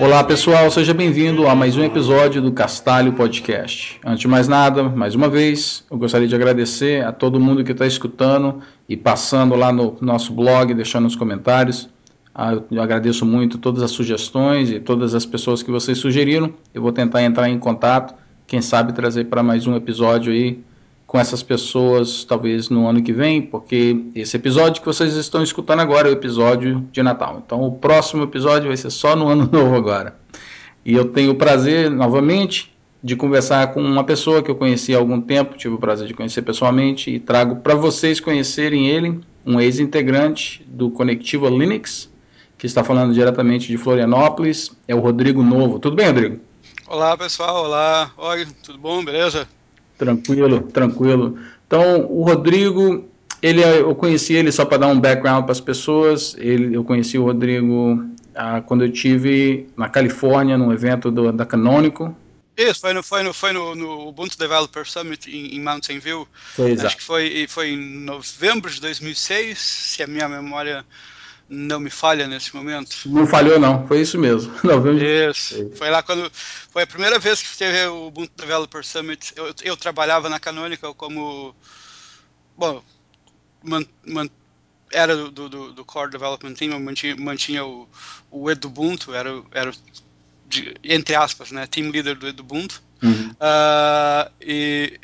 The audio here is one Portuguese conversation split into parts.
Olá pessoal, seja bem-vindo a mais um episódio do Castalho Podcast. Antes de mais nada, mais uma vez, eu gostaria de agradecer a todo mundo que está escutando e passando lá no nosso blog, deixando os comentários. Ah, Eu agradeço muito todas as sugestões e todas as pessoas que vocês sugeriram. Eu vou tentar entrar em contato, quem sabe trazer para mais um episódio aí com essas pessoas, talvez no ano que vem, porque esse episódio que vocês estão escutando agora é o episódio de Natal. Então o próximo episódio vai ser só no ano novo agora. E eu tenho o prazer, novamente, de conversar com uma pessoa que eu conheci há algum tempo, tive o prazer de conhecer pessoalmente, e trago para vocês conhecerem ele, um ex-integrante do Conectiva Linux, que está falando diretamente de Florianópolis, é o Rodrigo Novo. Tudo bem, Rodrigo? Olá pessoal, olá, oi, tudo bom, beleza? Tranquilo, tranquilo. Então, o Rodrigo, ele, eu conheci ele só para dar um background para as pessoas. Ele, eu conheci o Rodrigo ah, quando eu tive na Califórnia, num evento do, da Canonical. Isso, foi no, foi no, foi no, no Ubuntu Developer Summit em, em Mountain View. Foi Acho exato. que foi, foi em novembro de 2006, se a minha memória não me falha nesse momento. Não falhou, não. Foi isso mesmo. Novembro. Isso. Foi lá quando. Foi a primeira vez que teve o Ubuntu Developer Summit. Eu, eu trabalhava na Canonical como. Bom, man, man- era do, do, do Core Development Team, eu mantinha, mantinha o, o Edubuntu, era, era de- entre aspas, né, team leader do Edubuntu. Uhum. Ah, e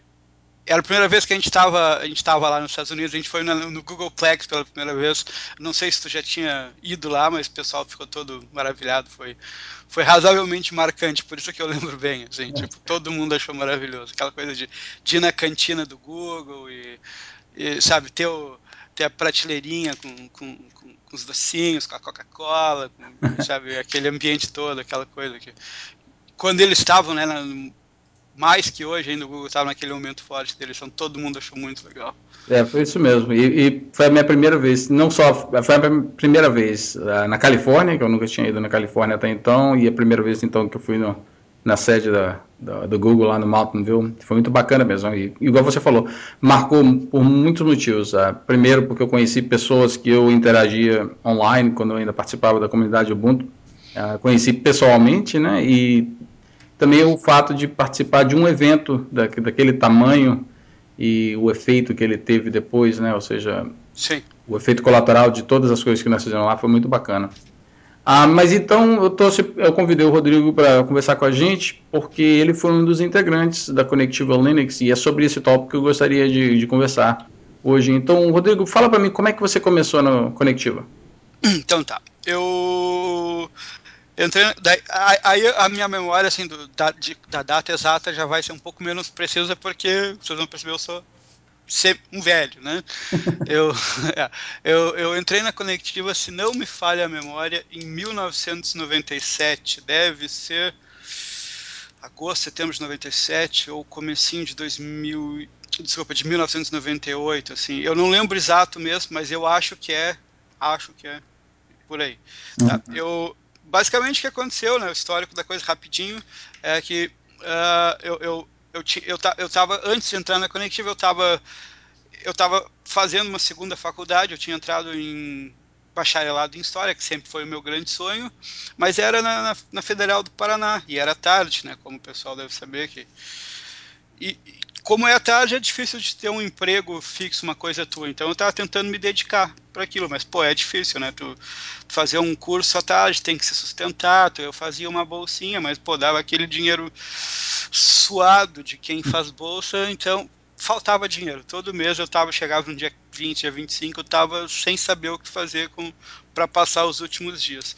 era a primeira vez que a gente estava a gente estava lá nos Estados Unidos, a gente foi no Google Plex pela primeira vez. Não sei se tu já tinha ido lá, mas o pessoal ficou todo maravilhado. Foi, foi razoavelmente marcante, por isso que eu lembro bem. Assim, tipo, todo mundo achou maravilhoso. Aquela coisa de, de ir na cantina do Google e, e, sabe, ter, o, ter a prateleirinha com, com, com, com os docinhos, com a Coca-Cola, sabe, aquele ambiente todo, aquela coisa que. Quando eles estavam, né, na- mais que hoje ainda o Google estava naquele momento forte deles, então todo mundo achou muito legal. É, foi isso mesmo. E, e foi a minha primeira vez, não só, foi a minha primeira vez ah, na Califórnia, que eu nunca tinha ido na Califórnia até então, e a primeira vez então que eu fui no, na sede da, da- do Google lá no Mountain View. Foi muito bacana mesmo. E igual você falou, marcou por muitos motivos. ah. Primeiro, porque eu conheci pessoas que eu interagia online quando eu ainda participava da comunidade Ubuntu. Ah, conheci pessoalmente, né? E também o fato de participar de um evento da, daquele tamanho e o efeito que ele teve depois, né? Ou seja, Sim. o efeito colateral de todas as coisas que nós fizemos lá foi muito bacana. Ah, mas então eu, tô, eu convidei o Rodrigo para conversar com a gente, porque ele foi um dos integrantes da Connectiva Linux e é sobre esse tópico que eu gostaria de, de conversar hoje. Então, Rodrigo, fala para mim como é que você começou no Connectiva. Então tá. Eu entrei. daí- a- Aí a minha memória assim, do- da, de- da data exata já vai ser um pouco menos precisa, porque vocês vão perceber, eu sou um velho, né? eu, é, eu, eu entrei na Conectiva, se não me falha a memória, em 1997. Deve ser agosto, setembro de 97 ou comecinho de 2000, desculpa, de 1998, assim. Eu não lembro exato mesmo, mas eu acho que é, acho que é por aí. Tá? Eu basicamente o que aconteceu, né, o histórico da coisa rapidinho é que ah, eu eu eu, eu, eu tava antes de entrar na Conectiva, eu tava eu tava fazendo uma segunda faculdade, eu tinha entrado em bacharelado em História, que sempre foi o meu grande sonho, mas era na, na, na Federal do Paraná, e era tarde, né, como o pessoal deve saber que... E como é tarde, é difícil de ter um emprego fixo, uma coisa tua, então eu estava tentando me dedicar para aquilo, mas, pô, é difícil, né, tu, fazer um curso à tarde, tem que se sustentar, eu fazia uma bolsinha, mas, pô, dava aquele dinheiro suado de quem faz bolsa, então faltava dinheiro. Todo mês eu tava, chegava no dia 20, dia 25, eu tava sem saber o que fazer para passar os últimos dias.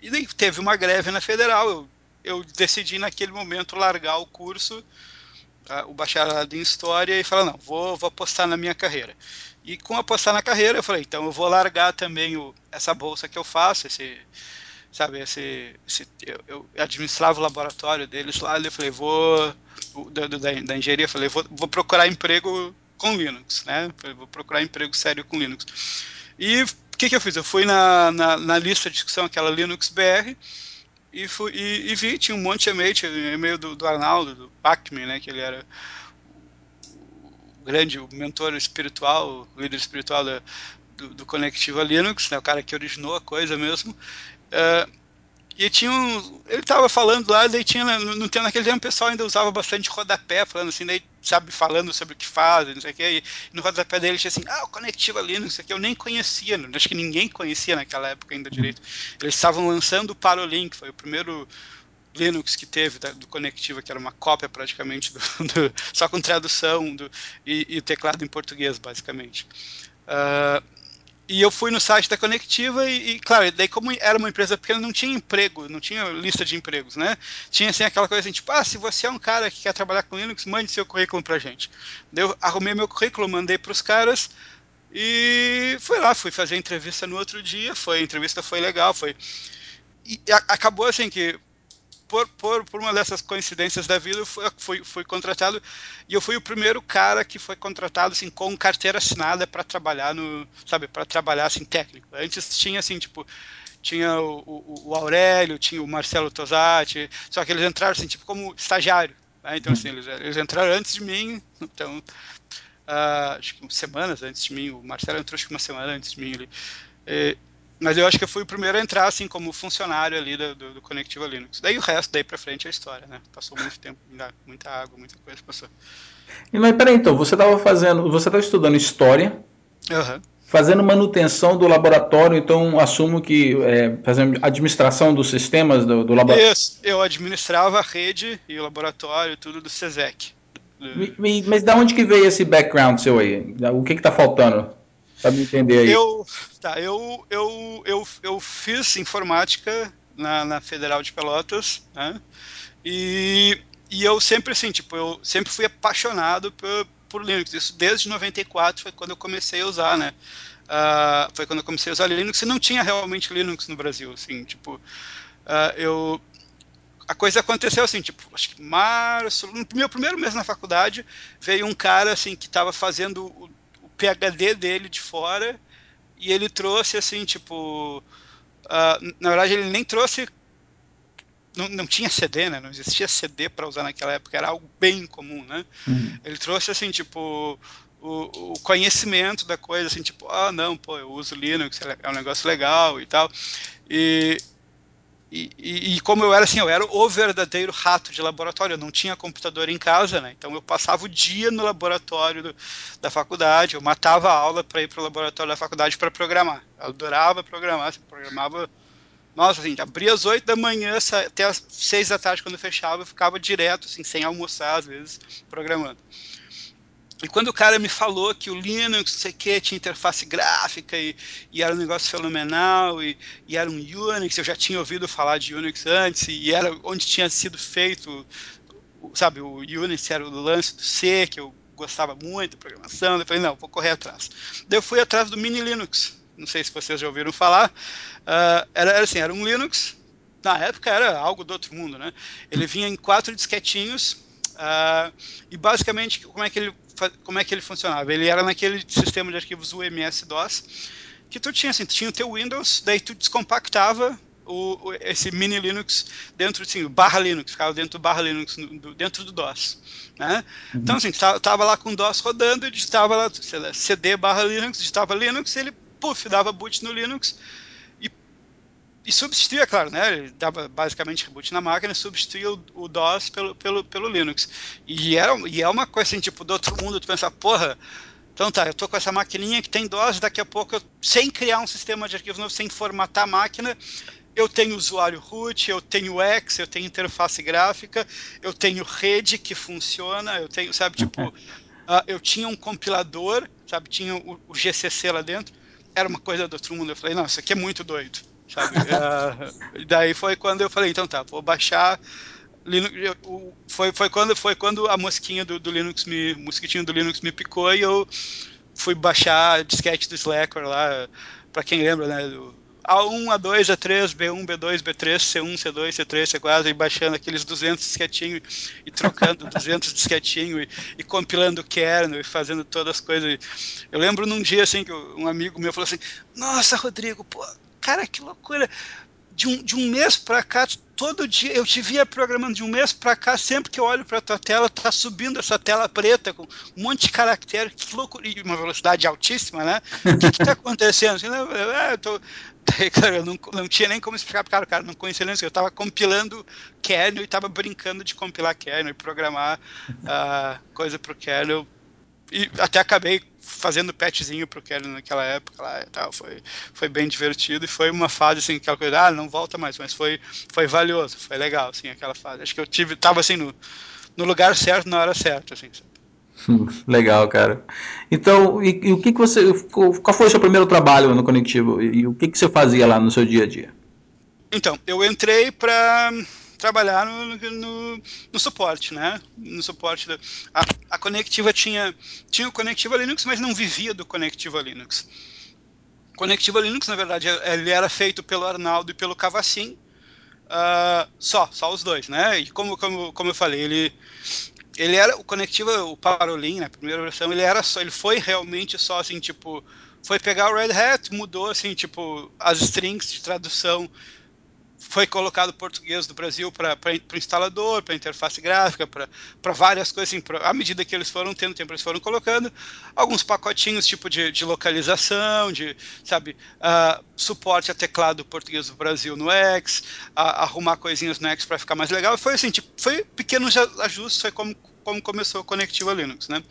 E daí teve uma greve na federal, eu, eu decidi naquele momento largar o curso, o bacharelado em história e falar, não, vou, vou apostar na minha carreira. E com apostar na carreira, eu falei, então eu vou largar também o, essa bolsa que eu faço, esse sabe, esse, esse eu, eu, administrava o laboratório deles lá, e eu falei, vou, da, da, da engenharia, falei, vou, vou procurar emprego com Linux, né, vou procurar emprego sério com Linux. E o que, que eu fiz? Eu fui na, na, na lista de discussão, aquela Linux BR, e, fui, e, e, vi, tinha um monte de e-mail, e-mail do, do Arnaldo, do Pacman, né, que ele era o grande, o mentor espiritual, o líder espiritual da, do, do Conectiva Linux, né, o cara que originou a coisa mesmo. Uh, e tinha um, ele estava falando lá, daí tinha, no, no, naquele tempo o pessoal ainda usava bastante rodapé, falando assim, daí, sabe, falando sobre o que faz, não sei o que, e no rodapé dele tinha assim, ah, o Conectiva Linux, que eu nem conhecia, acho que ninguém conhecia naquela época ainda direito. Eles estavam lançando o Parolink, foi o primeiro Linux que teve da, do Conectiva, que era uma cópia praticamente, do, do, só com tradução do, e, e, teclado em português, basicamente. Uh, e eu fui no site da Conectiva e, e, claro, daí como era uma empresa pequena, não tinha emprego, não tinha lista de empregos, né? Tinha assim aquela coisa assim, tipo, ah, se você é um cara que quer trabalhar com Linux, mande seu currículo pra gente. Eu arrumei meu currículo, mandei pros caras e fui lá, fui fazer a entrevista no outro dia, foi, a entrevista foi legal, foi... E a, acabou assim que por, por, por uma dessas coincidências da vida, fui, fui, fui contratado e eu fui o primeiro cara que foi contratado assim com carteira assinada para trabalhar no, sabe, para trabalhar assim técnico. Antes tinha assim, tipo, tinha o, o, o, Aurélio, tinha o Marcelo Tosati, só que eles entraram assim, tipo, como estagiário. Né? Então, assim, eles, eles, entraram antes de mim, então, uh, acho que semanas antes de mim, o Marcelo entrou acho que uma semana antes de mim ali. E, mas eu acho que eu fui o primeiro a entrar, assim, como funcionário ali do, do, do Conectiva Linux. Daí o resto, daí pra frente, é história, né? Passou muito tempo, muita água, muita coisa passou. E, mas peraí, então, você estava fazendo, você estava estudando História, uhum. fazendo manutenção do laboratório, então assumo que é, fazendo administração dos sistemas do, do laboratório. Isso, eu administrava a rede e o laboratório, tudo do CESEC. Mas, mas da onde que veio esse background seu aí? O que que tá faltando? Pra me entender aí. Eu, tá, eu, eu, eu, eu fiz informática na, na Federal de Pelotas, né? E, e eu sempre, assim, tipo, eu sempre fui apaixonado por, por Linux. Isso desde 94 foi quando eu comecei a usar, né? Uh, foi quando eu comecei a usar Linux e não tinha realmente Linux no Brasil, assim, tipo, uh, eu a coisa aconteceu assim, tipo, acho que março, no meu primeiro mês na faculdade, veio um cara assim que estava fazendo PhD dele de fora e ele trouxe assim, tipo. Uh, na verdade, ele nem trouxe. Não, não tinha CD, né? Não existia CD para usar naquela época, era algo bem comum, né? Uhum. Ele trouxe assim, tipo. O, o, conhecimento da coisa, assim, tipo, ah, não, pô, eu uso Linux, é um negócio legal e tal. E, e, e, como eu era assim, eu era o verdadeiro rato de laboratório, eu não tinha computador em casa, né? Então eu passava o dia no laboratório do, da faculdade, eu matava a aula para ir para o laboratório da faculdade para programar. Eu adorava programar, assim, programava. Nossa, assim, abria às 8 da manhã até às 6 da tarde quando fechava, eu ficava direto, assim, sem almoçar às vezes, programando. E quando o cara me falou que o Linux, não sei o que, tinha interface gráfica e, e, era um negócio fenomenal e, e, era um Unix, eu já tinha ouvido falar de Unix antes e era onde tinha sido feito, sabe, o Unix era o lance do C, que eu gostava muito da programação, eu falei, não, vou correr atrás. Daí eu fui atrás do Mini Linux, não sei se vocês já ouviram falar, uh, era, era assim, era um Linux, na época era algo do outro mundo, né? Ele vinha em quatro disquetinhos, uh, e basicamente como é que ele como é que ele funcionava? Ele era naquele sistema de arquivos UMS-DOS, que tu tinha assim, tu tinha o teu Windows, daí tu descompactava o, o, esse mini Linux dentro, assim, barra Linux, ficava dentro do barra Linux, do, dentro do DOS. Né? Uhum. Então, assim, tava lá com o DOS rodando, e digitava lá, lá, CD barra Linux, digitava Linux, ele, puf, dava boot no Linux, e substituía, claro, né? Ele dava basicamente reboot na máquina, substituía o, o DOS pelo, pelo, pelo Linux. E, era, e é uma coisa assim, tipo, do outro mundo, tu pensar, porra, então tá, eu tô com essa maquininha que tem DOS, daqui a pouco, eu, sem criar um sistema de arquivos novo, sem formatar a máquina, eu tenho usuário root, eu tenho X, eu tenho interface gráfica, eu tenho rede que funciona, eu tenho, sabe, tipo, uh, eu tinha um compilador, sabe, tinha o, o GCC lá dentro, era uma coisa do outro mundo. Eu falei, não, isso aqui é muito doido sabe? uh, daí foi quando eu falei, então tá, vou baixar Linux, foi, foi, quando, foi quando a mosquinha do, do Linux me, mosquitinho do Linux me picou e eu fui baixar disquete do Slackware lá, para quem lembra, né, do, A1, A2, A3, B1, B2, B3, C1, C2, C3, C4, e baixando aqueles 200 disquetinhos e trocando 200 disquetinhos e, e compilando kernel e fazendo todas as coisas. Eu lembro num dia assim que um amigo meu falou assim: Nossa, Rodrigo, pô, cara, que loucura! De um, de um mês para cá, todo dia eu te via programando de um mês para cá, sempre que eu olho para tua tela, tá subindo essa tela preta com um monte de caractere, que loucura, e uma velocidade altíssima, né? O que, que tá acontecendo? Eu, eu, tô, cara, eu não, não tinha nem como explicar para o cara, não conhecia nem. Eu estava compilando kernel e estava brincando de compilar kernel e programar uh, coisa para o kernel. E até acabei fazendo patchzinho pro kernel naquela época lá e tal. Foi, foi bem divertido e foi uma fase assim, aquela coisa, ah, não volta mais, mas foi, foi valioso, foi legal, assim, aquela fase. Acho que eu tive, tava assim no, no lugar certo na hora certa, assim. Sabe? Legal, cara. Então, e, e, o que, que você. Qual foi o seu primeiro trabalho no Conectivo? E, e o que, que você fazia lá no seu dia a dia? Então, eu entrei para trabalhar no, no, no, suporte, né? No suporte da, a, a Conectiva tinha tinha o Conectiva Linux, mas não vivia do Conectiva Linux. Conectiva Linux, na verdade, ele era feito pelo Arnaldo e pelo Cavacin, uh, só, só os dois, né? E como, como, como eu falei, ele ele era o Conectiva, o Parolin, na primeira versão, ele era só, ele foi realmente só assim, tipo, foi pegar o Red Hat, mudou assim, tipo, as strings de tradução foi colocado português do Brasil para o instalador, para interface gráfica, para várias coisas, assim, pra, à medida que eles foram tendo tempo, eles foram colocando alguns pacotinhos tipo de, de localização, de, sabe, uh, suporte a teclado português do Brasil no X, arrumar coisinhas no X para ficar mais legal. Foi assim, tipo, foi pequenos ajustes, foi como, como começou o Conectiva Linux, né?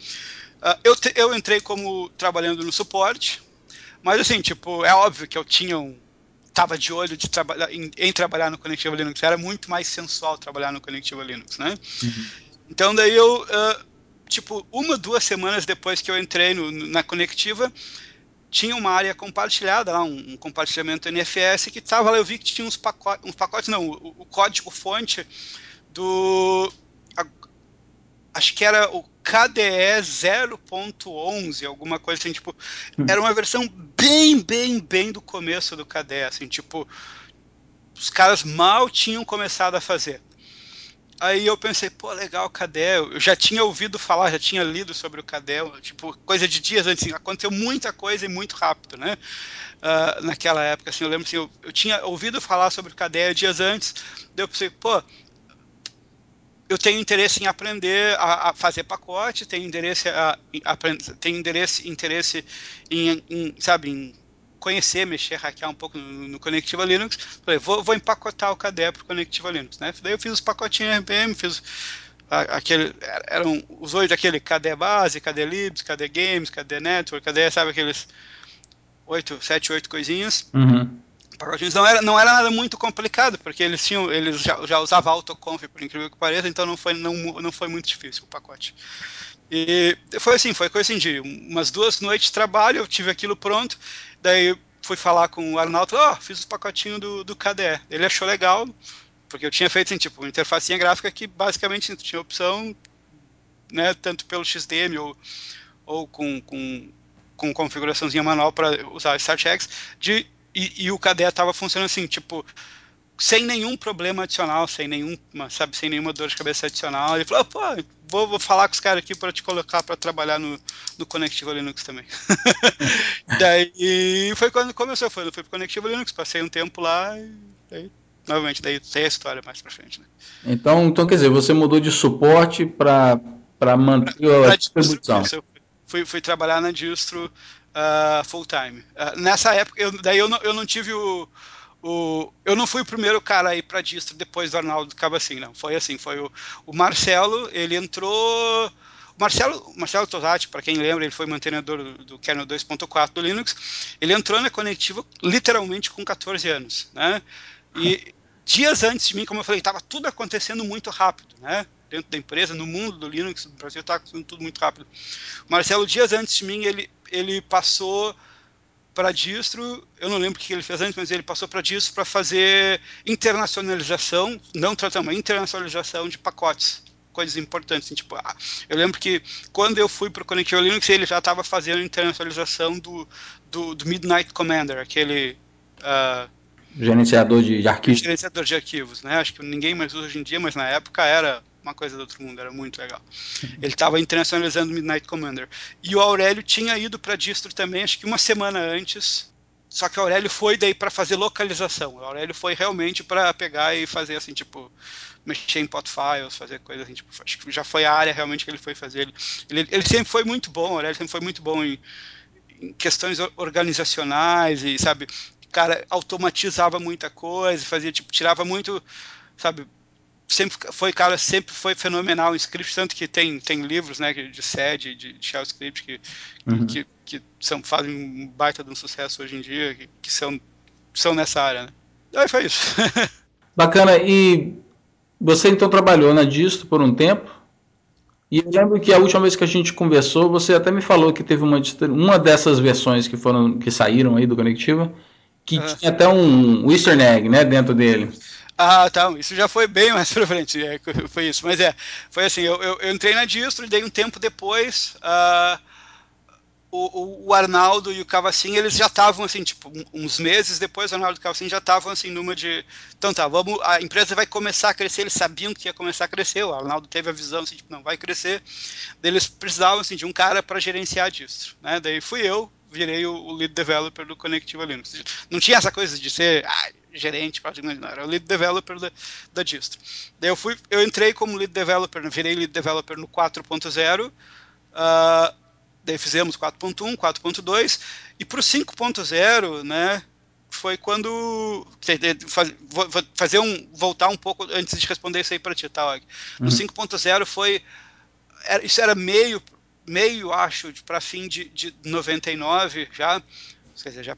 Uh, eu, te, eu entrei como trabalhando no suporte, mas assim, tipo, é óbvio que eu tinha um estava de olho de trabalhar em, em, trabalhar no Conectiva Linux. Era muito mais sensual trabalhar no Conectiva Linux, né? Uhum. Então daí eu, uh, tipo, uma, duas semanas depois que eu entrei no, na Conectiva, tinha uma área compartilhada lá, um, um compartilhamento NFS que estava lá, eu vi que tinha uns pacotes, uns pacotes não, o, o código fonte do a, acho que era o KDE 0.11, alguma coisa assim, tipo, hum. era uma versão bem, bem, bem do começo do KDE, assim, tipo, os caras mal tinham começado a fazer. Aí eu pensei, pô, legal, KDE, eu já tinha ouvido falar, já tinha lido sobre o KDE, tipo, coisa de dias antes, assim, aconteceu muita coisa e muito rápido, né, uh, naquela época, assim, eu lembro, assim, eu, eu tinha ouvido falar sobre o KDE dias antes, daí eu pensei, pô, eu tenho interesse em aprender a, a fazer pacote, tenho interesse, a, a, tenho interesse, interesse em, em, sabe, em conhecer, mexer, hackear um pouco no, no Conectiva Linux. Falei, vou, vou empacotar o KDE para o Conectiva Linux, né? Daí eu fiz os pacotinhos RPM, fiz aquele, eram os oito daquele KDE base, KDE libs, KDE games, KDE network, KDE, sabe aqueles oito, sete, oito coisinhas. Uhum pacotinhos não era, não era nada muito complicado, porque eles tinham, eles já, já usavam autoconf, por incrível que pareça, então não foi, não, não foi muito difícil o pacote. E foi assim, foi coisa assim de umas duas noites de trabalho, eu tive aquilo pronto, daí fui falar com o Arnaldo, ó, oh, fiz o pacotinho do, do KDE. Ele achou legal, porque eu tinha feito assim, tipo, uma interfacinha gráfica que basicamente tinha opção, né, tanto pelo XDM ou, ou com, com, com configuraçãozinha manual para usar StartX, de e, e o KDE estava funcionando assim, tipo, sem nenhum problema adicional, sem nenhuma, sabe, sem nenhuma dor de cabeça adicional. Ele falou, pô, vou, vou falar com os caras aqui para te colocar para trabalhar no, no Conectivo Linux também. daí foi quando começou, foi, fui pro Conectivo Linux, passei um tempo lá e daí, novamente, daí tem a história mais para frente, né? Então, então, quer dizer, você mudou de suporte para manter a distribuição. Fui, fui trabalhar na distro uh, full time. Uh, nessa época, eu, daí eu não, eu não tive o, o, eu não fui o primeiro cara a ir para distro depois do Arnaldo assim não. Foi assim, foi o, o Marcelo, ele entrou. O Marcelo, Marcelo Tosati, para quem lembra, ele foi mantenedor do, do kernel 2.4 do Linux. Ele entrou na Conectiva literalmente com 14 anos, né? E dias antes de mim, como eu falei, estava tudo acontecendo muito rápido, né? Dentro da empresa, no mundo do Linux, no Brasil, estava acontecendo tudo muito rápido. O Marcelo, dias antes de mim, ele ele passou para distro, eu não lembro o que ele fez antes, mas ele passou para distro para fazer internacionalização, não tratamento, internacionalização de pacotes, coisas importantes. Assim, tipo, ah, eu lembro que quando eu fui para o Connective Linux, ele já estava fazendo internacionalização do, do, do, Midnight Commander, aquele Uh, gerenciador de, de arquivos. Gerenciador de arquivos, né? Acho que ninguém mais usa hoje em dia, mas na época era uma coisa do outro mundo, era muito legal. Ele estava internacionalizando Midnight Commander. E o Aurélio tinha ido para distro também, acho que uma semana antes. Só que o Aurélio foi daí para fazer localização. O Aurélio foi realmente para pegar e fazer assim, tipo, mexer em pot files, fazer coisas assim, tipo, acho que já foi a área realmente que ele foi fazer. Ele, ele, ele sempre foi muito bom, o Aurélio sempre foi muito bom em, em questões organizacionais e, sabe, cara automatizava muita coisa, fazia tipo tirava muito, sabe, sempre foi cara sempre foi fenomenal em script tanto que tem tem livros né de sede de, de shell script que, uhum. que, que são fazem um baita de um sucesso hoje em dia que, que são são nessa área né? aí foi isso bacana e você então trabalhou na distro por um tempo e eu lembro que a última vez que a gente conversou você até me falou que teve uma uma dessas versões que foram que saíram aí do Conectiva que ah. tinha até um easter egg né dentro dele ah, tá. Isso já foi bem mais pra frente. É, foi isso. Mas é, foi assim: eu, eu, eu, entrei na distro e daí um tempo depois. Uh, o, o, Arnaldo e o Cavacin, eles já estavam assim, tipo, uns meses depois, o Arnaldo e o Cavacin já estavam assim, numa de. Então tá, vamos, a empresa vai começar a crescer, eles sabiam que ia começar a crescer, o Arnaldo teve a visão assim, tipo, não, vai crescer. Eles precisavam assim, de um cara para gerenciar a distro. Né? Daí fui eu, virei o, o lead developer do Connectiva Linux. Não tinha essa coisa de ser. Ah, gerente, não, era o lead developer da, da distro. Daí eu fui, eu entrei como lead developer, virei lead developer no 4.0, uh, daí fizemos 4.1, 4.2, e para o 5.0, né, foi quando fazer um voltar um pouco antes de responder isso aí para ti, tá? Og? No uhum. 5.0 foi era, isso era meio meio acho para fim de, de 99 já Quer dizer, já,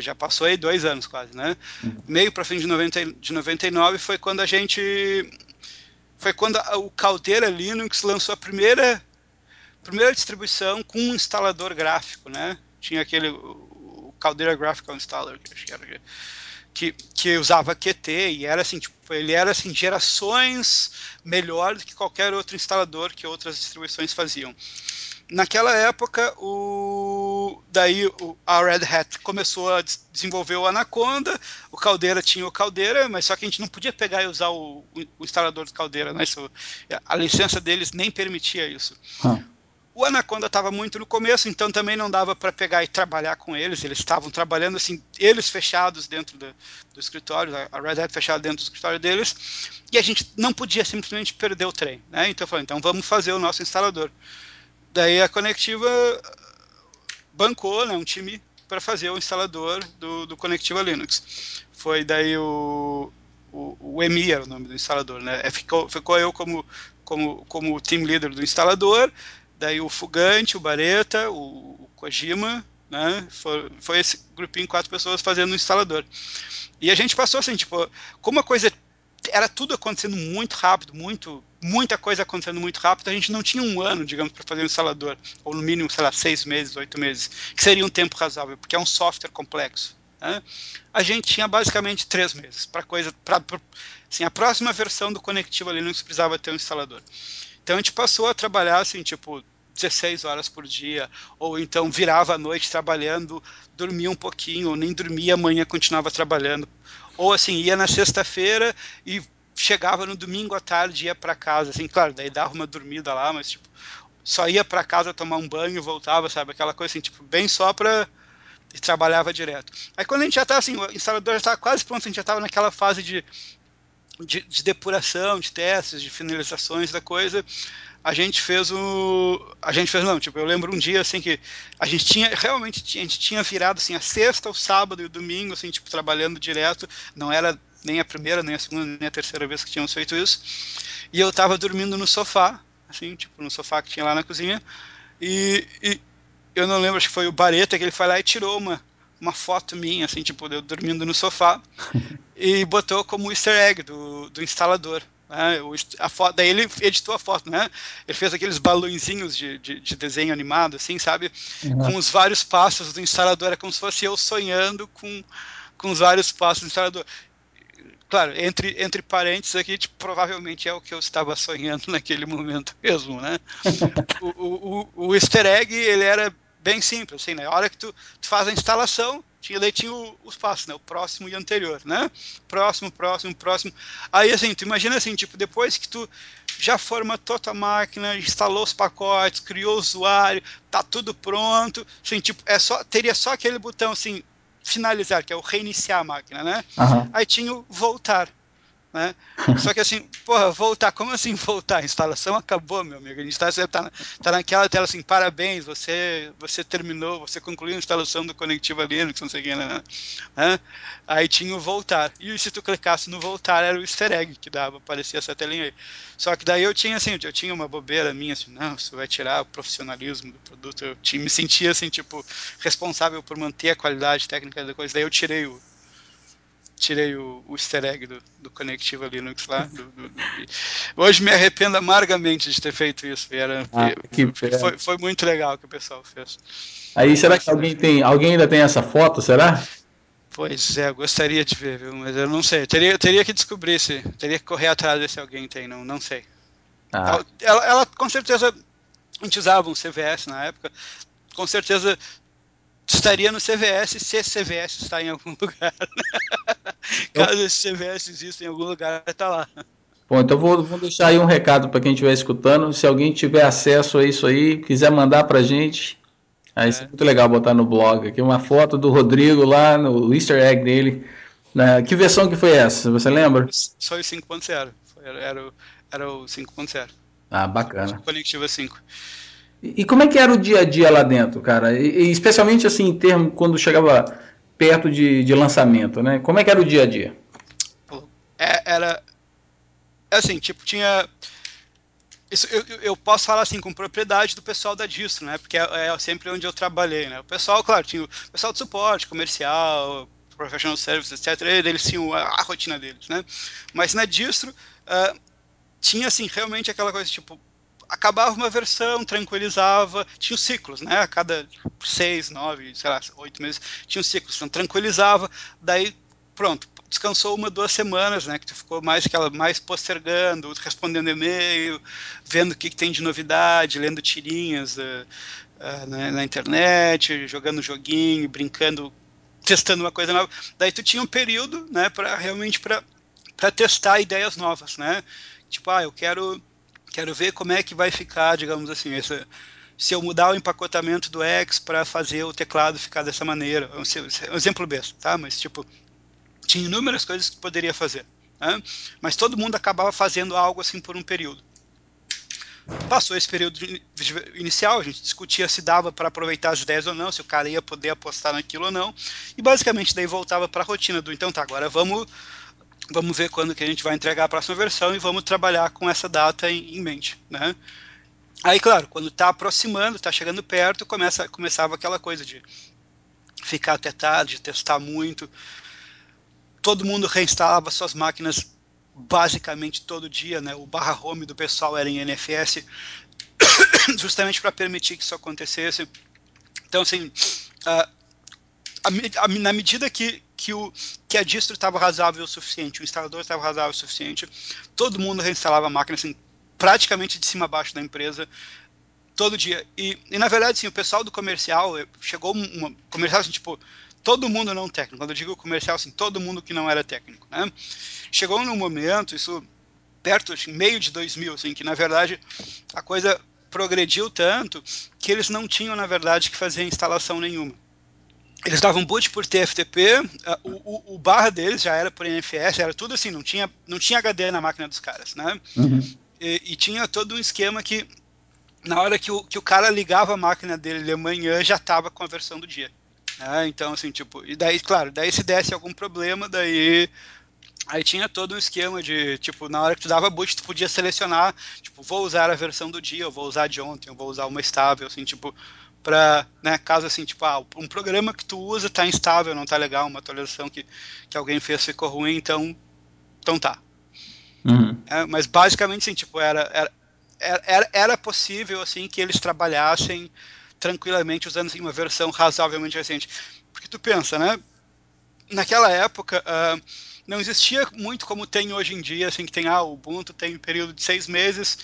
já passou aí dois anos quase, né? Uhum. Meio para fim de, 90, de 99 foi quando a gente. Foi quando a, o Caldeira Linux lançou a primeira, primeira distribuição com um instalador gráfico, né? Tinha aquele. O Caldeira Graphical Installer, que acho que era. Que, que usava Qt e era assim, tipo, ele era assim, gerações melhor do que qualquer outro instalador que outras distribuições faziam. Naquela época, o daí o, a Red Hat começou a desenvolver o Anaconda, o Caldeira tinha o Caldeira, mas só que a gente não podia pegar e usar o, o instalador do Caldeira, né? Isso, a licença deles nem permitia isso. Hum. O Anaconda estava muito no começo, então também não dava para pegar e trabalhar com eles. Eles estavam trabalhando assim, eles fechados dentro do, do, escritório, a Red Hat fechada dentro do escritório deles, e a gente não podia simplesmente perder o trem, né? Então eu falei, então vamos fazer o nosso instalador. Daí a Conectiva bancou né, um time para fazer o instalador do, do Conectiva Linux. Foi daí o, o, o EMI era o nome do instalador, né? É, ficou, ficou eu como, como, como team leader do instalador, daí o Fugante, o Bareta, o, o Kojima, né? Foi, foi esse grupinho, quatro pessoas fazendo o instalador. E a gente passou assim, tipo, como a coisa era tudo acontecendo muito rápido, muito muita coisa acontecendo muito rápido, a gente não tinha um ano, digamos, para fazer um instalador, ou no mínimo, sei lá, seis meses, oito meses, que seria um tempo razoável, porque é um software complexo. Né? A gente tinha basicamente três meses para coisa, para assim, a próxima versão do Conectiva Linux precisava ter um instalador. Então a gente passou a trabalhar assim, tipo 16 horas por dia, ou então virava a noite trabalhando, dormia um pouquinho, ou nem dormia, amanhã continuava trabalhando. Ou assim, ia na sexta-feira e chegava no domingo à tarde ia para casa, assim, claro, daí dava uma dormida lá, mas tipo, só ia para casa tomar um banho voltava, sabe? Aquela coisa assim, tipo, bem só para e trabalhava direto. Aí quando a gente já estava assim, o instalador já estava quase pronto, a gente já estava naquela fase de, de, de, depuração, de testes, de finalizações da coisa, a gente fez o. A gente fez, não, tipo, eu lembro um dia assim que a gente tinha, realmente, a gente tinha virado assim a sexta, o sábado e o domingo, assim, tipo, trabalhando direto, não era nem a primeira, nem a segunda, nem a terceira vez que tínhamos feito isso. E eu estava dormindo no sofá, assim, tipo, no sofá que tinha lá na cozinha. E, e, eu não lembro, acho que foi o Bareta que ele foi lá e tirou uma, uma foto minha, assim, tipo, eu dormindo no sofá. e botou como easter egg do, do instalador. Né? a foto, daí ele editou a foto, né? Ele fez aqueles balãozinhos de, de, de, desenho animado, assim, sabe? Uhum. Com os vários passos do instalador, é como se fosse eu sonhando com, com os vários passos do instalador claro, entre, entre parênteses aqui, tipo, provavelmente é o que eu estava sonhando naquele momento mesmo, né? o, o, o, easter egg, ele era bem simples, assim, na né? hora que tu, tu faz a instalação, Tinha, daí tinha o, os passos, né? O próximo e o anterior, né? Próximo, próximo, próximo. Aí, assim, tu imagina assim, tipo, depois que tu já formatou tua máquina, instalou os pacotes, criou o usuário, tá tudo pronto, assim, tipo, é só, teria só aquele botão, assim, finalizar, que é o reiniciar a máquina, né? Uhum. Aí tinha o voltar. Né? Só que assim, porra, voltar, como assim voltar? A instalação acabou, meu amigo. A gente está tá, tá naquela tela assim, parabéns, você, você terminou, você concluiu a instalação do Conectiva Linux, não sei o que, né? né? Aí tinha o voltar. E se tu clicasse no voltar, era o easter egg que dava, aparecia essa telinha aí. Só que daí eu tinha assim, eu tinha uma bobeira minha, assim, não, isso vai tirar o profissionalismo do produto. Eu tinha, me sentia assim, tipo, responsável por manter a qualidade técnica da coisa. Daí eu tirei o tirei o, o easter egg do, do Conectiva Linux lá. Do, do, hoje me arrependo amargamente de ter feito isso. Era, ah, foi, foi, muito legal que o pessoal fez. Aí será que alguém tem. Alguém ainda tem essa foto, será? Pois é, gostaria de ver, viu? mas eu não sei. Teria, teria que descobrir se. Teria que correr atrás de se alguém tem, não, não sei. Ah. Ela, ela, com certeza. A gente usava um CVS na época. Com certeza estaria no CVS se esse CVS está em algum lugar. Caso esse CVS exista em algum lugar, está lá. Bom, então vou, vou deixar aí um recado para quem estiver escutando. Se alguém tiver acesso a isso aí, quiser mandar para gente, aí é. é muito legal botar no blog aqui uma foto do Rodrigo lá no Easter egg dele. Que versão que foi essa? Você lembra? Só o 5.0. Era, era, o, era o 5.0. Ah, bacana. Conectiva 5. E como é que era o dia a dia lá dentro, cara? E, especialmente assim, em termos quando chegava perto de, de lançamento, né? Como é que era o dia a dia? É, era assim, tipo, tinha isso, eu, eu, posso falar assim com propriedade do pessoal da distro, né? Porque é, é, sempre onde eu trabalhei, né? O pessoal, claro, tinha o pessoal de suporte, comercial, professional service, etc. Eles tinham a, a rotina deles, né? Mas na distro uh, tinha assim realmente aquela coisa tipo acabava uma versão, tranquilizava, tinha os ciclos, né? A cada seis, nove, sei lá, oito meses tinha os ciclos, então tranquilizava, daí pronto, descansou uma, duas semanas, né? Que tu ficou mais aquela, mais postergando, respondendo e-mail, vendo o que, que tem de novidade, lendo tirinhas uh, uh, na, na, internet, jogando joguinho, brincando, testando uma coisa nova. Daí tu tinha um período, né? Para realmente para para testar ideias novas, né? Tipo, ah, eu quero Quero ver como é que vai ficar, digamos assim, esse, se eu mudar o empacotamento do X para fazer o teclado ficar dessa maneira. É um exemplo besta, tá? Mas, tipo, tinha inúmeras coisas que poderia fazer. Né? Mas todo mundo acabava fazendo algo assim por um período. Passou esse período inicial, a gente discutia se dava para aproveitar as ideias ou não, se o cara ia poder apostar naquilo ou não, e basicamente daí voltava para a rotina do então tá, agora vamos vamos ver quando que a gente vai entregar a próxima versão e vamos trabalhar com essa data em, em mente, né? Aí, claro, quando está aproximando, está chegando perto, começa, começava aquela coisa de ficar até tarde, testar muito. Todo mundo reinstalava suas máquinas basicamente todo dia, né? O barra home do pessoal era em NFS, justamente para permitir que isso acontecesse. Então, assim, a, a, na medida que, que, o, que a distro estava razoável o suficiente, o instalador estava razoável o suficiente, todo mundo reinstalava a máquina assim, praticamente de cima a baixo da empresa todo dia. E, e na verdade, sim, o pessoal do comercial chegou uma comercial assim, tipo, todo mundo não técnico. Quando eu digo comercial, assim, todo mundo que não era técnico, né? Chegou num momento, isso perto, assim, meio de 2000, assim, que na verdade a coisa progrediu tanto que eles não tinham, na verdade, que fazer instalação nenhuma eles davam boot por TFTP, o, o, o, barra deles já era por NFS, era tudo assim, não tinha, não tinha HD na máquina dos caras, né? Uhum. E, e, tinha todo um esquema que na hora que o, que o cara ligava a máquina dele de manhã já estava com a versão do dia. Né? Então, assim, tipo, e daí, claro, daí se desse algum problema, daí Aí tinha todo um esquema de, tipo, na hora que tu dava boot, tu podia selecionar, tipo, vou usar a versão do dia, eu vou usar de ontem, eu vou usar uma estável, assim, tipo, para, né, caso assim, tipo, ah, um programa que tu usa tá instável, não tá legal, uma atualização que, que alguém fez ficou ruim, então, então tá. Uhum. É, mas basicamente, assim, tipo, era, era, era, era possível, assim, que eles trabalhassem tranquilamente usando assim, uma versão razoavelmente recente. Porque tu pensa, né, naquela época... Uh, não existia muito como tem hoje em dia, assim, que tem, ah, o Ubuntu tem um período de seis meses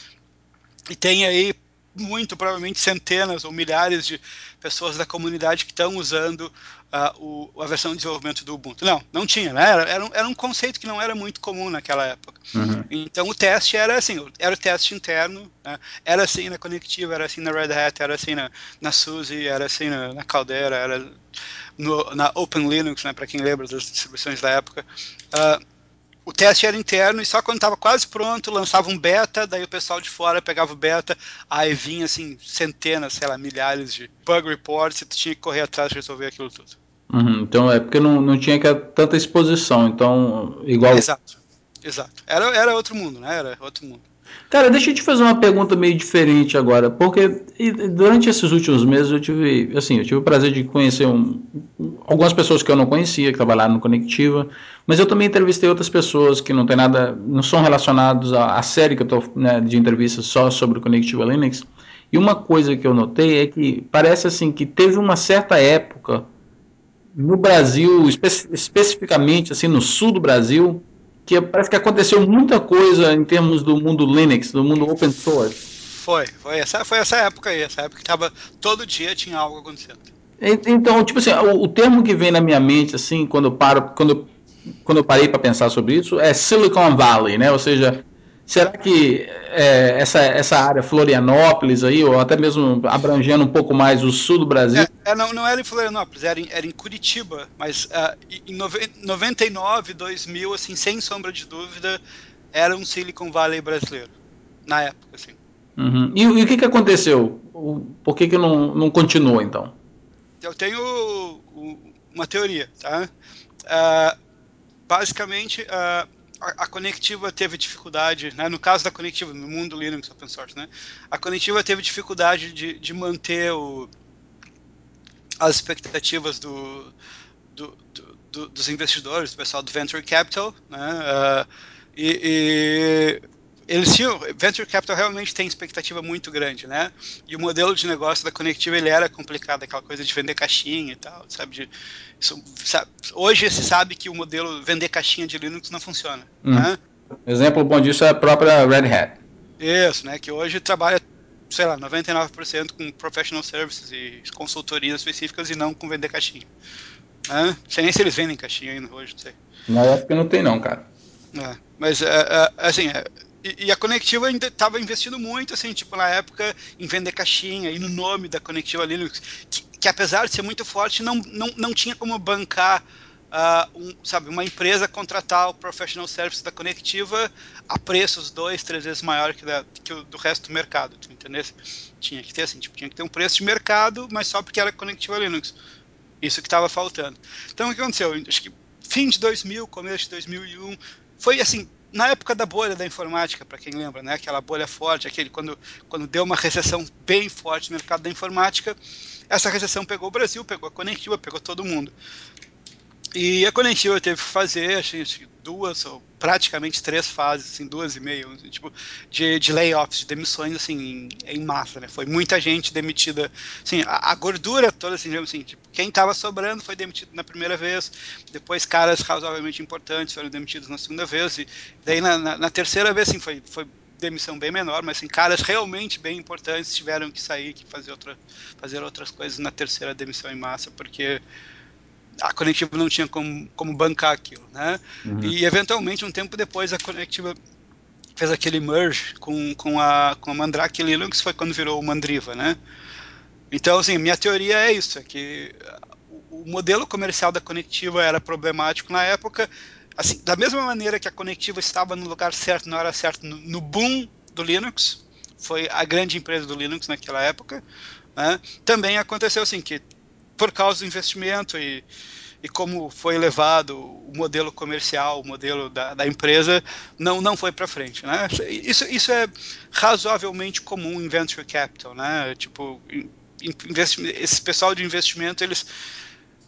e tem aí muito provavelmente centenas ou milhares de pessoas da comunidade que estão usando uh, o, a versão de desenvolvimento do Ubuntu. Não, não tinha, né? Era, era, um, era um conceito que não era muito comum naquela época. Uhum. Então o teste era assim, era o teste interno, né? era assim na Conectiva, era assim na Red Hat, era assim na, na SUSE, era assim na, na Caldera, era no, na Open Linux, né? Para quem lembra das distribuições da época. Uh, o teste era interno e só quando estava quase pronto lançava um beta, daí o pessoal de fora pegava o beta, aí vinha assim centenas, sei lá, milhares de bug reports e tu tinha que correr atrás de resolver aquilo tudo. Uhum, então é porque não, não tinha tanta exposição, então igual. Exato, exato. Era, era outro mundo, né? Era outro mundo. Cara, deixa eu te fazer uma pergunta meio diferente agora, porque durante esses últimos meses eu tive, assim, eu tive o prazer de conhecer um, algumas pessoas que eu não conhecia, que trabalharam no Conectiva, mas eu também entrevistei outras pessoas que não tem nada, não são relacionados à, à série que eu estou né, de entrevistas só sobre o Conectiva Linux. E uma coisa que eu notei é que parece assim que teve uma certa época no Brasil, espe especificamente assim no sul do Brasil, que parece que aconteceu muita coisa em termos do mundo Linux, do mundo open source. Foi, foi essa, foi essa época aí, essa época que tava, todo dia tinha algo acontecendo. Então, tipo assim, o, o termo que vem na minha mente, assim, quando eu paro, quando, quando eu parei para pensar sobre isso, é Silicon Valley, né? Ou seja, Será que é, essa, essa área Florianópolis aí, ou até mesmo abrangendo um pouco mais o sul do Brasil? É, é não, não era em Florianópolis, era em, era em Curitiba, mas uh, em 99, 2000, assim, sem sombra de dúvida, era um Silicon Valley brasileiro, na época, assim. Uhum. E, e, o que, que aconteceu? Por que, que não, não continuou, então? Eu tenho uma teoria, tá? Uh, basicamente, uh, a, conectiva teve dificuldade, né, no caso da conectiva, no mundo Linux open source, né, a conectiva teve dificuldade de, de manter o, as expectativas do, do, do, dos investidores, do pessoal do Venture Capital, né, uh, e, e eles tinham, venture capital realmente tem expectativa muito grande, né? E o modelo de negócio da Conectiva ele era complicado, aquela coisa de vender caixinha e tal, sabe? De, isso, sabe? Hoje se sabe que o modelo vender caixinha de Linux não funciona, hum. né? Exemplo bom disso é a própria Red Hat. Isso, né? Que hoje trabalha, sei lá, 99% com professional services e consultorias específicas e não com vender caixinha. Né? Não sei nem se eles vendem caixinha ainda hoje, não sei. Na época não tem não, cara. É, mas, é, é, assim, é, e, e, a Conectiva ainda estava investindo muito, assim, tipo, na época, em vender caixinha e no nome da Conectiva Linux, que, que apesar de ser muito forte, não, não, não tinha como bancar uh, um, sabe, uma empresa contratar o professional service da Conectiva a preços dois, três vezes maior que, da, que o do resto do mercado, tu entendeu? Tinha que ter assim, tipo, tinha que ter um preço de mercado, mas só porque era Conectiva Linux. Isso que estava faltando. Então o que aconteceu? Acho que fim de 2000, começo de 2001, foi assim, na época da bolha da informática, para quem lembra, né, aquela bolha forte, aquele quando, quando deu uma recessão bem forte no mercado da informática, essa recessão pegou o Brasil, pegou a Conectiva, pegou todo mundo. E a Conectiva teve que fazer, acho, duas ou praticamente três fases, assim, duas e meia, tipo, de, de layoffs, de demissões, assim, em, em, massa, né? Foi muita gente demitida, assim, a, a gordura toda, assim, assim, tipo, quem estava sobrando foi demitido na primeira vez, depois caras razoavelmente importantes foram demitidos na segunda vez, e daí na, na, na terceira vez, assim, foi, foi demissão bem menor, mas assim, caras realmente bem importantes tiveram que sair, que fazer, outra, fazer outras coisas na terceira demissão em massa, porque a Conectiva não tinha como, como bancar aquilo, né? Uhum. E eventualmente um tempo depois a Conectiva fez aquele merge com, com a com a Mandrake Linux foi quando virou o Mandriva, né? Então assim minha teoria é isso, é que o modelo comercial da Conectiva era problemático na época, assim da mesma maneira que a Conectiva estava no lugar certo na hora certa no, no boom do Linux, foi a grande empresa do Linux naquela época, né? Também aconteceu assim que por causa do investimento e, e como foi levado o modelo comercial, o modelo da, da empresa, não, não foi para frente. Né? Isso, isso é razoavelmente comum em venture capital. Né? Tipo, esse pessoal de investimento, eles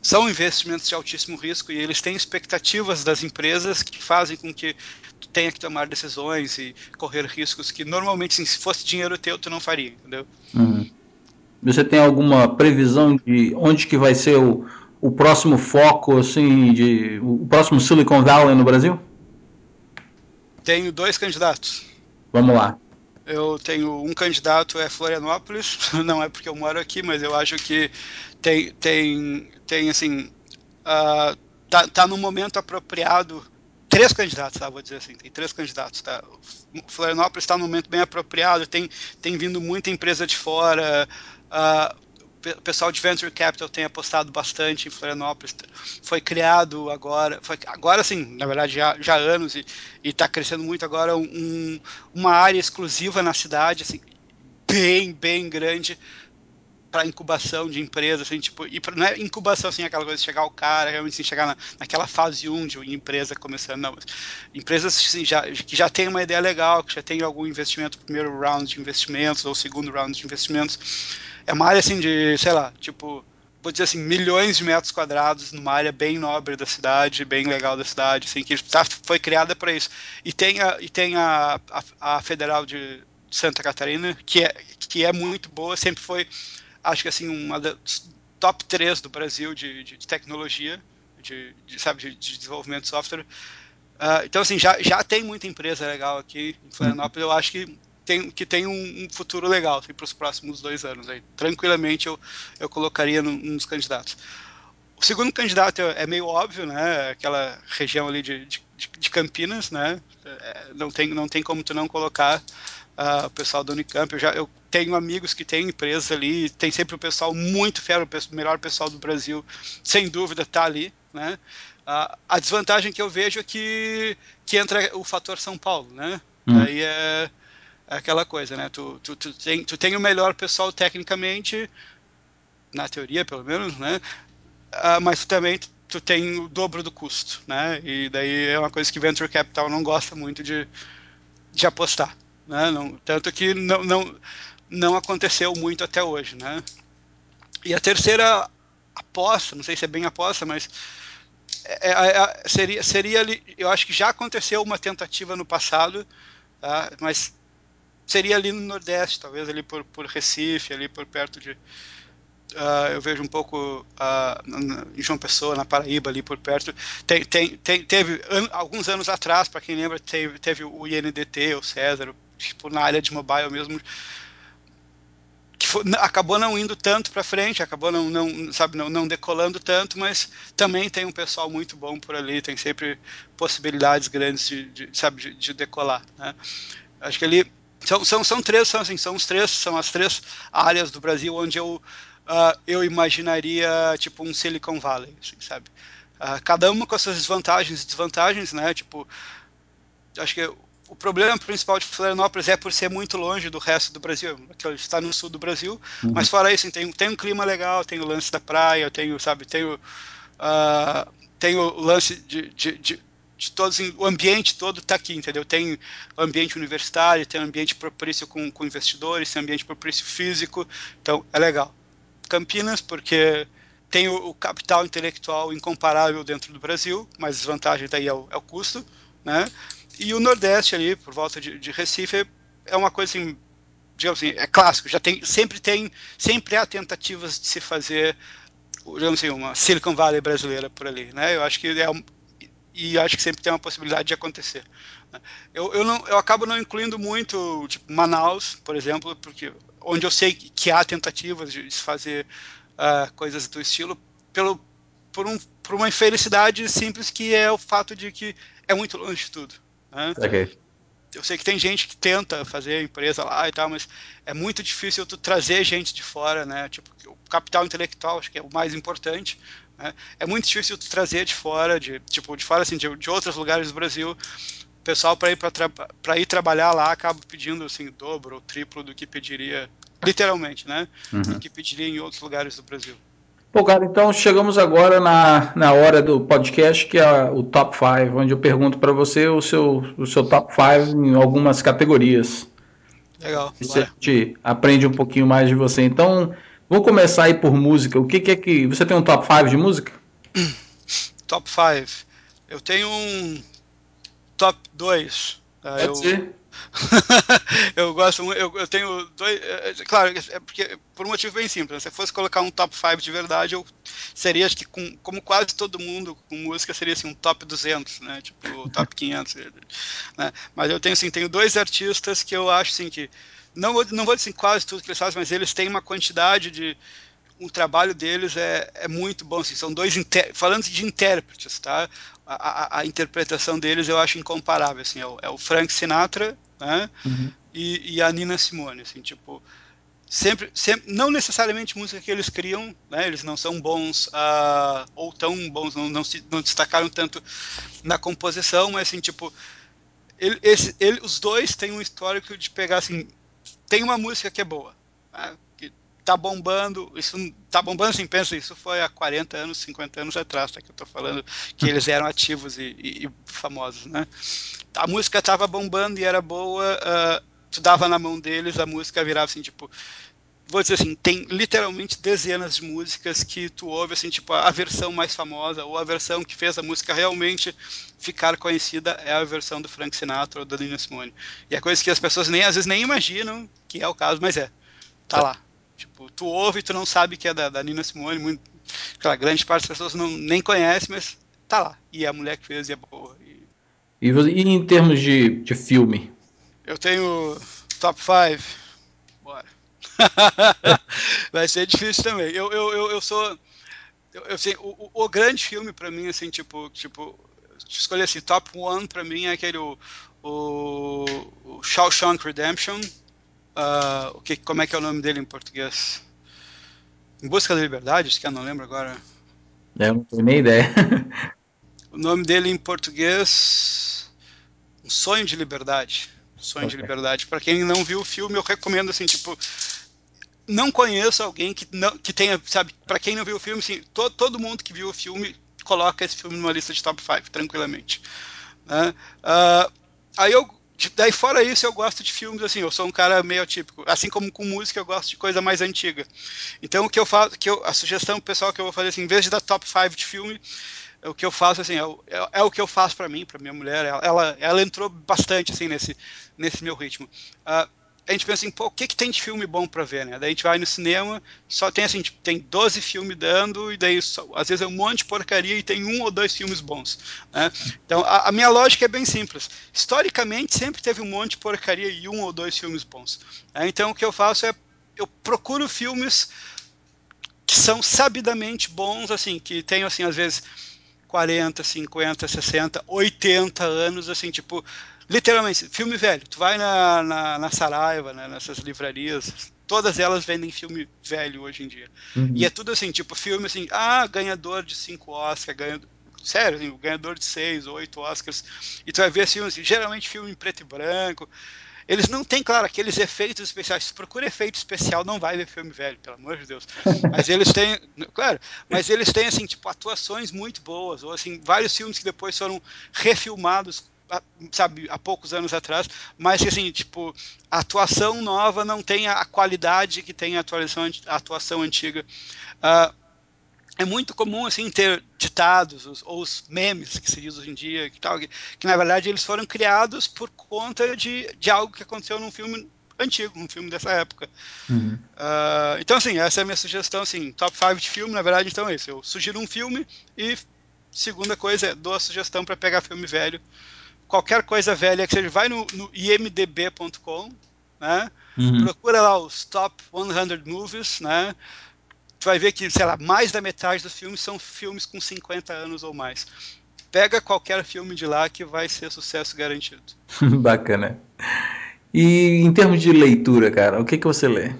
são investimentos de altíssimo risco e eles têm expectativas das empresas que fazem com que tu tenha que tomar decisões e correr riscos que normalmente, se fosse dinheiro teu, tu não faria, entendeu? Uhum. Você tem alguma previsão de onde que vai ser o, o próximo foco, assim, de o próximo Silicon Valley no Brasil? Tenho dois candidatos. Vamos lá. eu tenho um candidato é Florianópolis, não é porque eu moro aqui, mas eu acho que tem, tem, tem assim, uh, tá, tá no momento apropriado. Três candidatos, tá? Vou dizer assim, tem três candidatos, tá? Florianópolis está no momento bem apropriado, tem, tem vindo muita empresa de fora. Uh, o pessoal de Venture Capital tem apostado bastante em Florianópolis. Foi criado agora, foi, agora sim, na verdade já, já há anos e está crescendo muito agora um, uma área exclusiva na cidade, assim, bem, bem grande para incubação de empresas, assim, tipo, e pra, não é incubação assim, aquela coisa de chegar o cara, realmente assim, chegar na, naquela fase 1 de empresa começando, não, empresas assim, já, que já tem uma ideia legal, que já tem algum investimento, primeiro round de investimentos ou segundo round de investimentos, é uma área assim de, sei lá, tipo, vou dizer assim, milhões de metros quadrados numa área bem nobre da cidade, bem legal da cidade, assim, que tá, foi criada para isso. E tem a, e tem a, a, a Federal de Santa Catarina, que é, que é muito boa, sempre foi, acho que assim, uma das top 3 do Brasil de, de, de tecnologia, de, de, sabe, de, de desenvolvimento de software. Uh, então, assim, já, já tem muita empresa legal aqui em Florianópolis. Eu acho que tem, que tem um, um futuro legal assim, para os próximos dois anos. Aí. Tranquilamente eu, eu colocaria num, nos candidatos. O segundo candidato é, é meio óbvio, né? Aquela região ali de, de, de Campinas, né? É, não, tem, não tem como tu não colocar uh, o pessoal do Unicamp. Eu, já, eu tenho amigos que têm empresas ali, tem sempre o pessoal muito fero, o melhor pessoal do Brasil, sem dúvida, está ali, né? Uh, a desvantagem que eu vejo é que, que entra o fator São Paulo, né? Hum. Aí é é aquela coisa, né? Tu, tu, tu, tem, tu tem o melhor pessoal tecnicamente, na teoria pelo menos, né? Uh, mas também tu tem o dobro do custo, né? E daí é uma coisa que Venture Capital não gosta muito de, de apostar, né? Não, tanto que não, não, não aconteceu muito até hoje, né? E a terceira aposta, não sei se é bem aposta, mas é, é, é, seria, seria eu acho que já aconteceu uma tentativa no passado, tá? mas seria ali no Nordeste, talvez ali por, por Recife, ali por perto de. Uh, eu vejo um pouco uh, em João Pessoa, na Paraíba, ali por perto. Tem, tem, tem teve an, alguns anos atrás, para quem lembra, teve, teve o INDT, o César, tipo, na área de mobile mesmo, que foi, acabou não indo tanto para frente, acabou não, não, sabe, não, não decolando tanto, mas também tem um pessoal muito bom por ali, tem sempre possibilidades grandes de, de sabe, de, de decolar. Né? Acho que ali são, são, são três, são, assim, são os três, são as três áreas do Brasil onde eu, uh, eu imaginaria tipo um Silicon Valley, assim, sabe? Uh, cada uma com as suas vantagens e desvantagens, né? Tipo, acho que o problema principal de Florianópolis é por ser muito longe do resto do Brasil, que está no sul do Brasil, uhum. mas fora isso, tem, tem um clima legal, tem o lance da praia, tenho, sabe, tenho, uh, tem o lance de, de, de de todos, o ambiente todo está aqui, entendeu? Tem o ambiente universitário, tem o ambiente propício com, com investidores, tem o ambiente propício físico, então é legal. Campinas, porque tem o, o, capital intelectual incomparável dentro do Brasil, mas desvantagem daí é o, é o custo, né? E o Nordeste ali, por volta de, de Recife, é uma coisa assim, digamos assim, é clássico, já tem, sempre tem, sempre há tentativas de se fazer, digamos assim, uma Silicon Valley brasileira por ali, né? Eu acho que é, e acho que sempre tem uma possibilidade de acontecer. Né? Eu, eu, não, eu acabo não incluindo muito, tipo, Manaus, por exemplo, porque onde eu sei que há tentativas de se fazer uh, coisas do estilo, pelo, por, um, por uma infelicidade simples que é o fato de que é muito longe de tudo. Né? Eu sei que tem gente que tenta fazer empresa lá e tal, mas é muito difícil tu trazer gente de fora, né? Tipo, o capital intelectual acho que é o mais importante, né? É muito difícil trazer de fora, de tipo de fora assim, de, de outros lugares do Brasil, pessoal para ir para ir trabalhar lá acaba pedindo assim dobro ou triplo do que pediria literalmente, né? Uhum. Do que pediria em outros lugares do Brasil. Bom, cara, então chegamos agora na, na hora do podcast, que é o Top 5, onde eu pergunto para você o seu, o seu top 5 em algumas categorias. Legal. Você a gente aprende um pouquinho mais de você. Então, Vamos começar aí por música. O que, que é que. Você tem um top 5 de música? Top 5. Eu tenho um top 2. Pode eu, ser. eu gosto eu, eu tenho dois. É, é, claro, é porque por um motivo bem simples. Se eu fosse colocar um top 5 de verdade, eu seria, acho que com, como quase todo mundo com música, seria assim, um top 200, né? Tipo, top 500. né? Mas eu tenho, assim, tenho dois artistas que eu acho, assim, que. Não vou, não vou dizer assim, quase tudo que eles fazem, mas eles têm uma quantidade de. O trabalho deles é, é muito bom. Assim, são dois. Falando de intérpretes, tá? A, a, a, interpretação deles eu acho incomparável. Assim, é, o, é o Frank Sinatra né? Uhum. E, e, a Nina Simone. Assim, tipo, sempre, sempre, não necessariamente música que eles criam, né? Eles não são bons uh, ou tão bons, não, não, se, não destacaram tanto na composição, mas assim, tipo, ele, esse, ele, os dois têm um histórico de pegar assim, tem uma música que é boa, né? Tá bombando, isso tá bombando assim, pensa, isso foi há 40 anos, 50 anos atrás, tá, que eu tô falando que eles eram ativos e, e, e famosos, né? A música tava bombando e era boa, uh, tu dava na mão deles, a música virava assim, tipo, vou dizer assim, tem literalmente dezenas de músicas que tu ouve assim, tipo, a versão mais famosa ou a versão que fez a música realmente ficar conhecida é a versão do Frank Sinatra ou da Nina Simone. E é coisa que as pessoas nem às vezes nem imaginam que é o caso, mas é. Tá lá. Tipo, tu ouve e tu não sabe que é da, da Nina Simone, muito, aquela grande parte das pessoas não nem conhece, mas tá lá. E é a mulher que fez e é boa. E, e, e em termos de, de filme? Eu tenho top 5. Bora. Vai ser difícil também. Eu, eu, eu, eu sou. Eu, eu sei, o, o, grande filme para mim, assim, tipo, tipo, escolher assim, top one para mim é aquele o, o, o Shawshank Redemption. Uh, o que, como é que é o nome dele em português? Em Busca da Liberdade, acho que eu não lembro agora. É, eu não tenho nem ideia. o nome dele em português, Um Sonho de Liberdade. Sonho okay. de Liberdade. Para quem não viu o filme, eu recomendo assim, tipo, não conheço alguém que não que tenha, sabe, para quem não viu o filme, assim, to, todo mundo que viu o filme coloca esse filme numa lista de top 5, tranquilamente. Né? Uh, aí eu daí fora isso eu gosto de filmes assim eu sou um cara meio atípico. Assim como com música eu gosto de coisa mais antiga. Então o que eu faço que eu, a sugestão pessoal que eu vou fazer assim em vez de dar top 5 de filme o que eu faço assim é, é, é o que eu faço para mim para minha mulher ela, ela, ela entrou bastante assim nesse nesse meu ritmo. Uh, a gente pensa assim, pô, o que, que tem de filme bom para ver, né? Daí a gente vai no cinema, só tem assim, tipo, tem 12 filmes dando, e daí só, às vezes é um monte de porcaria e tem um ou dois filmes bons. Né? Então a, a, minha lógica é bem simples. Historicamente sempre teve um monte de porcaria e um ou dois filmes bons. Né? Então o que eu faço é eu procuro filmes que são sabidamente bons, assim, que tenham assim, às vezes 40, 50, 60, 80 anos, assim, tipo Literalmente, filme velho. Tu vai na, na, na Saraiva, né, nessas livrarias, todas elas vendem filme velho hoje em dia. Uhum. E é tudo assim, tipo, filme assim, ah, ganhador de cinco Oscars, ganhador. Sério, assim, ganhador de seis, oito Oscars. E tu vai ver assim, assim, geralmente filme em preto e branco. Eles não têm, claro, aqueles efeitos especiais. Se procura efeito especial, não vai ver filme velho, pelo amor de Deus. Mas eles têm, claro, mas eles têm, assim, tipo, atuações muito boas. Ou, assim, vários filmes que depois foram refilmados sabe, há poucos anos atrás, mas que assim, tipo, a atuação nova não tem a qualidade que tem a atuação, a atuação antiga. Uh, é muito comum assim ter ditados os, ou os memes que se diz hoje em dia que, tal, que, que, na verdade eles foram criados por conta de, de algo que aconteceu num filme antigo, um filme dessa época. Uhum. Uh, então assim, essa é a minha sugestão, assim, top 5 de filme, na verdade, então é isso. Eu sugiro um filme e segunda coisa é dou a sugestão para pegar filme velho qualquer coisa velha que seja, vai no, no imdb.com, né? Uhum. Procura lá os top 100 movies, né? Tu vai ver que, sei lá, mais da metade dos filmes são filmes com 50 anos ou mais. Pega qualquer filme de lá que vai ser sucesso garantido. Bacana. E em termos de leitura, cara, o que, que você lê?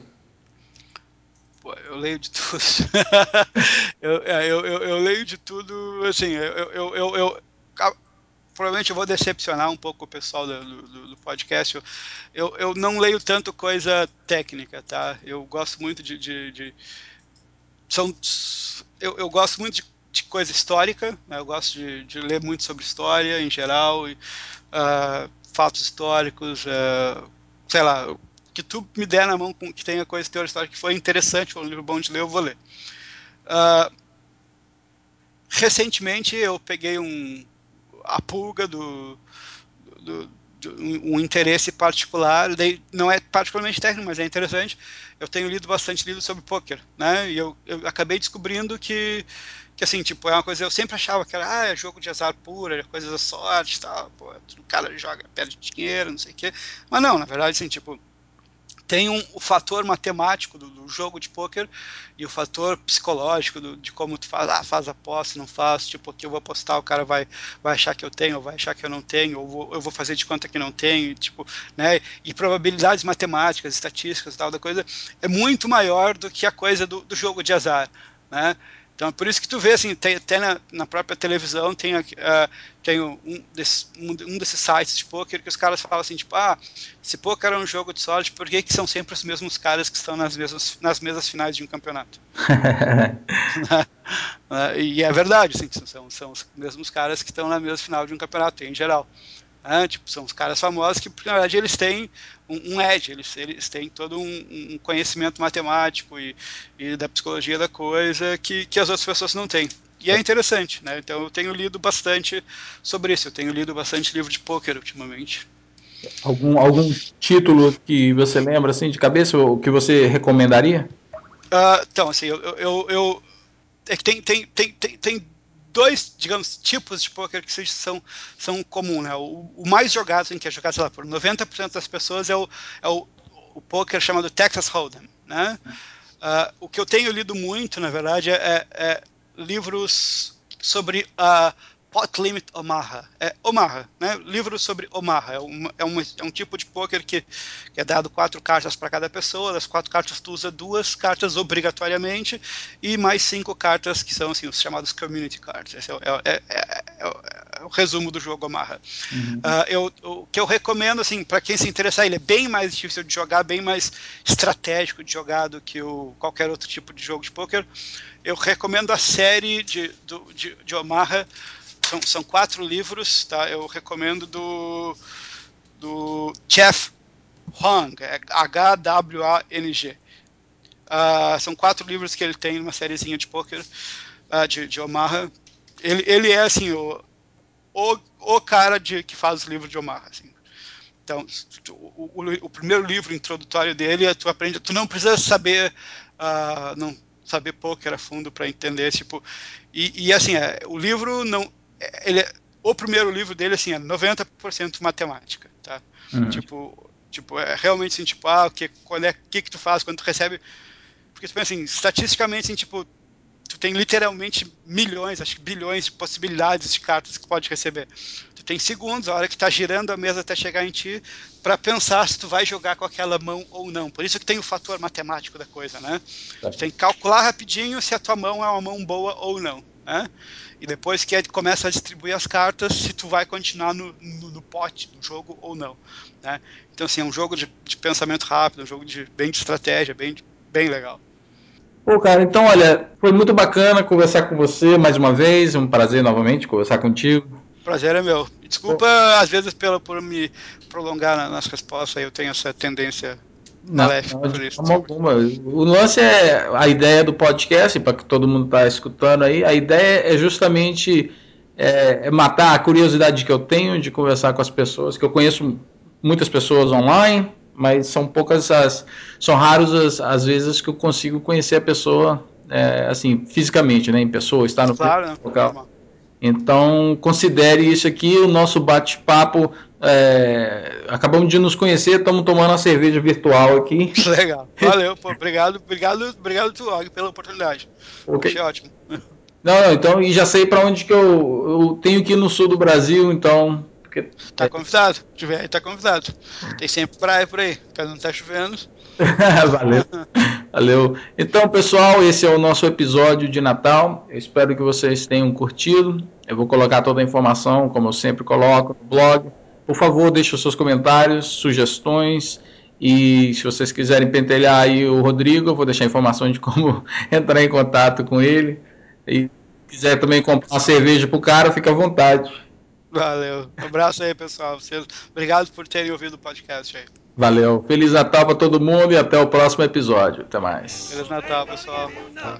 Pô, eu leio de tudo. eu, é, eu, eu, eu, leio de tudo, assim, eu, eu, eu provavelmente eu vou decepcionar um pouco o pessoal do, do, do podcast. Eu, eu, não leio tanto coisa técnica, tá? Eu gosto muito de. de, de são, eu, eu, gosto muito de, de coisa histórica, né? eu gosto de, de, ler muito sobre história em geral, e, uh, fatos históricos, uh, sei lá, que tu me der na mão que tenha coisa teoria histórica que foi interessante, foi um livro bom de ler, eu vou ler. Uh, recentemente eu peguei um, a pulga do, do, um, um, interesse particular, daí não é particularmente técnico, mas é interessante. Eu tenho lido bastante livros sobre poker, né? E eu, eu acabei descobrindo que que assim, tipo, é uma coisa eu sempre achava que era, ah, é jogo de azar puro, é coisa da sorte, tal, pô, o cara joga, perde dinheiro, não sei o quê. Mas não, na verdade, assim, tipo, tem um, o fator matemático do, do, jogo de poker e o fator psicológico do, de como tu faz, ah, faz aposta, não faz, tipo, que eu vou apostar, o cara vai, vai achar que eu tenho, ou vai achar que eu não tenho, ou vou, eu vou fazer de conta que não tenho, tipo, né, e probabilidades matemáticas, estatísticas e tal da coisa, é muito maior do que a coisa do, do jogo de azar, né, então é por isso que tu vê, assim, tem, até na, na própria televisão tem, uh, tem um, desse, um, desses sites de poker que os caras falam assim, tipo, ah, se poker é um jogo de sorte, por que, que são sempre os mesmos caras que estão nas mesmas, nas mesas finais de um campeonato? e é verdade, assim, são, são os mesmos caras que estão na mesa final de um campeonato, em geral. Né? Tipo, são os caras famosos que, na verdade, eles têm um, um edge, eles, eles têm todo um, um conhecimento matemático e, e, da psicologia da coisa que, que as outras pessoas não têm. E é interessante, né? Então eu tenho lido bastante sobre isso, eu tenho lido bastante livro de poker ultimamente. Algum, algum título que você lembra assim de cabeça, ou que você recomendaria? Uh, então, assim, eu, eu, eu, é que tem, tem, tem, tem, tem dois, digamos, tipos de poker que são, são comuns. Né? O, o, mais jogado, em que é jogado, lá, por 90% das pessoas é o, é o, o poker chamado Texas Hold'em. Né? Uh, o que eu tenho lido muito, na verdade, é, é livros sobre a uh, Pot Limit Omaha. É Omaha, né? Livro sobre Omaha. É, uma, é, uma, é um tipo de poker que, que, é dado quatro cartas para cada pessoa. Das quatro cartas, tu usa duas cartas obrigatoriamente e mais cinco cartas que são assim, os chamados Community Cards. Esse é, é, é, é o resumo do jogo Omaha. Uhum. Uh, eu, o que eu recomendo, assim, para quem se interessar, ele é bem mais difícil de jogar, bem mais estratégico de jogar do que o, qualquer outro tipo de jogo de poker. Eu recomendo a série de, do, de, de Omaha são, são quatro livros, tá? Eu recomendo do, do Jeff é H-W-A-N-G. Uh, ah, são quatro livros que ele tem numa sériezinha de poker uh, de, de Omaha. Ele, ele é assim o, o, o cara de, que faz os livros de Omaha. Assim. Então, o, o, o, primeiro livro introdutório dele, é tu aprende, tu não precisa saber, uh, não saber poker a fundo para entender, tipo, e, e assim, é, o livro não, ele é, o primeiro livro dele assim é 90% matemática, tá? Uhum. Tipo, tipo é realmente assim, tipo, ah, o que quando é que que tu faz quando tu recebe porque tu pensa assim, estatisticamente assim, tipo, tu tem literalmente milhões, acho que bilhões de possibilidades de cartas que pode receber. Tu tem segundos, a hora que está girando a mesa até chegar em ti, para pensar se tu vai jogar com aquela mão ou não. Por isso que tem o fator matemático da coisa, né? Tá. Tu tem que calcular rapidinho se a tua mão é uma mão boa ou não, né? E depois que começa a distribuir as cartas, se tu vai continuar no, no, no pote do jogo ou não. Né? Então, assim, é um jogo de, de, pensamento rápido, um jogo de, bem de estratégia, bem, bem legal. Pô, cara, então, olha, foi muito bacana conversar com você mais uma vez. É um prazer novamente conversar contigo. Prazer é meu. Desculpa, Pô. às vezes, pelo, por me prolongar nas respostas, eu tenho essa tendência não, não de forma alguma. O lance é a ideia do podcast, para que todo mundo está escutando aí, a ideia é justamente é, é, matar a curiosidade que eu tenho de conversar com as pessoas, que eu conheço muitas pessoas online, mas são poucas as. São raros as, as vezes que eu consigo conhecer a pessoa é, assim, fisicamente, né? Em pessoa, estar no claro, né? Então, considere isso aqui o nosso bate-papo é, acabamos de nos conhecer, estamos tomando uma cerveja virtual aqui. Legal, valeu, pô, obrigado, obrigado, obrigado, Tuog, pela oportunidade. Okay. Achei ótimo. Não, não, então, e já sei para onde que eu, eu tenho que ir no sul do Brasil, então. Porque... Tá convidado, tiver aí, tá convidado. Tem sempre praia por aí, caso não tá chovendo. Valeu. Valeu. Então, pessoal, esse é o nosso episódio de Natal. Eu espero que vocês tenham curtido. Eu vou colocar toda a informação, como eu sempre coloco, no blog. Por favor, deixe os seus comentários, sugestões. E se vocês quiserem pentelhar aí o Rodrigo, eu vou deixar informações de como entrar em contato com ele. E se quiser também comprar uma cerveja pro cara, fica à vontade. Valeu. Um abraço aí, pessoal. Obrigado por terem ouvido o podcast aí. Valeu. Feliz Natal para todo mundo e até o próximo episódio. Até mais. Feliz Natal, pessoal. Tá